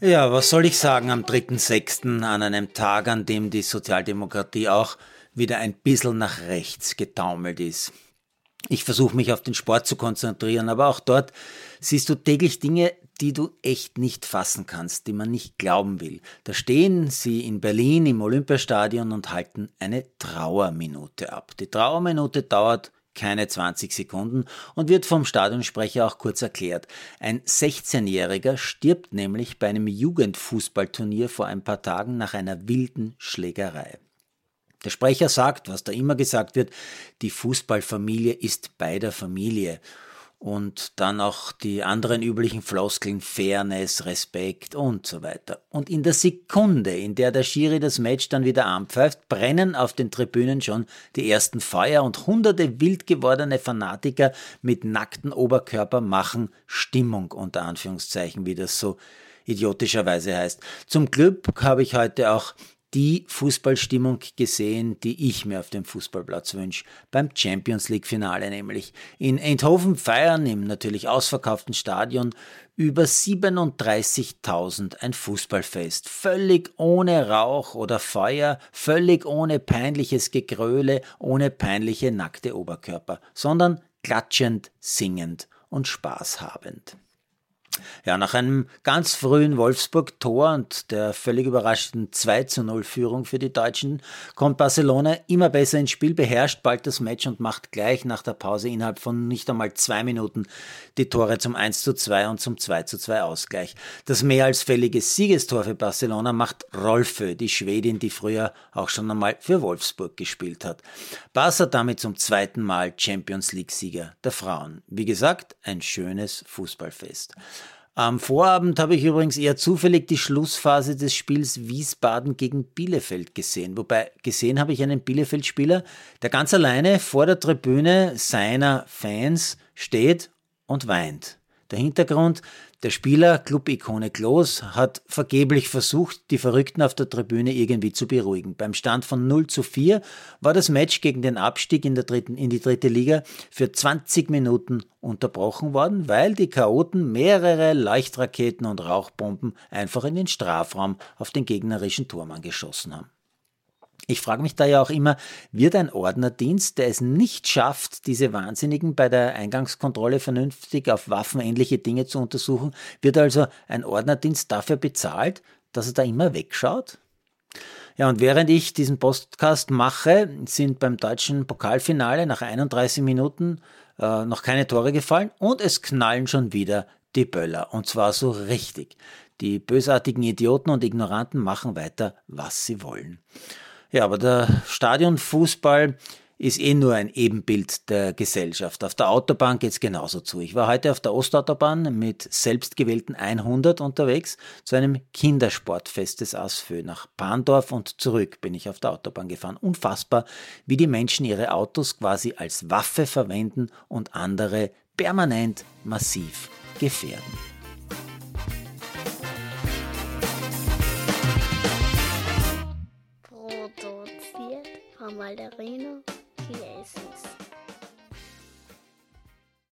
Ja, was soll ich sagen am 3.6. an einem Tag, an dem die Sozialdemokratie auch wieder ein bisschen nach rechts getaumelt ist. Ich versuche mich auf den Sport zu konzentrieren, aber auch dort siehst du täglich Dinge, die du echt nicht fassen kannst, die man nicht glauben will. Da stehen sie in Berlin im Olympiastadion und halten eine Trauerminute ab. Die Trauerminute dauert keine 20 Sekunden und wird vom Stadionsprecher auch kurz erklärt. Ein 16-Jähriger stirbt nämlich bei einem Jugendfußballturnier vor ein paar Tagen nach einer wilden Schlägerei. Der Sprecher sagt, was da immer gesagt wird, die Fußballfamilie ist bei der Familie und dann auch die anderen üblichen Floskeln Fairness, Respekt und so weiter. Und in der Sekunde, in der der Schiri das Match dann wieder anpfeift, brennen auf den Tribünen schon die ersten Feuer und hunderte wild gewordene Fanatiker mit nackten Oberkörper machen Stimmung unter Anführungszeichen, wie das so idiotischerweise heißt. Zum Glück habe ich heute auch die Fußballstimmung gesehen, die ich mir auf dem Fußballplatz wünsche. Beim Champions League Finale nämlich. In Eindhoven feiern im natürlich ausverkauften Stadion über 37.000 ein Fußballfest. Völlig ohne Rauch oder Feuer, völlig ohne peinliches Gegröle, ohne peinliche nackte Oberkörper, sondern klatschend, singend und spaßhabend. Ja, nach einem ganz frühen Wolfsburg-Tor und der völlig überraschenden 2 zu 0 Führung für die Deutschen kommt Barcelona immer besser ins Spiel, beherrscht bald das Match und macht gleich nach der Pause innerhalb von nicht einmal zwei Minuten die Tore zum 1 zu 2 und zum 2 zu 2 Ausgleich. Das mehr als fällige Siegestor für Barcelona macht Rolfö, die Schwedin, die früher auch schon einmal für Wolfsburg gespielt hat. Barca damit zum zweiten Mal Champions League-Sieger der Frauen. Wie gesagt, ein schönes Fußballfest. Am Vorabend habe ich übrigens eher zufällig die Schlussphase des Spiels Wiesbaden gegen Bielefeld gesehen. Wobei gesehen habe ich einen Bielefeld-Spieler, der ganz alleine vor der Tribüne seiner Fans steht und weint. Der Hintergrund, der Spieler, Club-Ikone Klos, hat vergeblich versucht, die Verrückten auf der Tribüne irgendwie zu beruhigen. Beim Stand von 0 zu 4 war das Match gegen den Abstieg in, dritten, in die dritte Liga für 20 Minuten unterbrochen worden, weil die Chaoten mehrere Leuchtraketen und Rauchbomben einfach in den Strafraum auf den gegnerischen Turm geschossen haben. Ich frage mich da ja auch immer, wird ein Ordnerdienst, der es nicht schafft, diese Wahnsinnigen bei der Eingangskontrolle vernünftig auf waffenähnliche Dinge zu untersuchen, wird also ein Ordnerdienst dafür bezahlt, dass er da immer wegschaut? Ja, und während ich diesen Podcast mache, sind beim deutschen Pokalfinale nach 31 Minuten äh, noch keine Tore gefallen und es knallen schon wieder die Böller. Und zwar so richtig. Die bösartigen Idioten und Ignoranten machen weiter, was sie wollen. Ja, aber der Stadionfußball ist eh nur ein Ebenbild der Gesellschaft. Auf der Autobahn geht's genauso zu. Ich war heute auf der Ostautobahn mit selbstgewählten 100 unterwegs zu einem Kindersportfest des ASFÖ. Nach Bahndorf und zurück bin ich auf der Autobahn gefahren. Unfassbar, wie die Menschen ihre Autos quasi als Waffe verwenden und andere permanent massiv gefährden. Malderino Chiesens.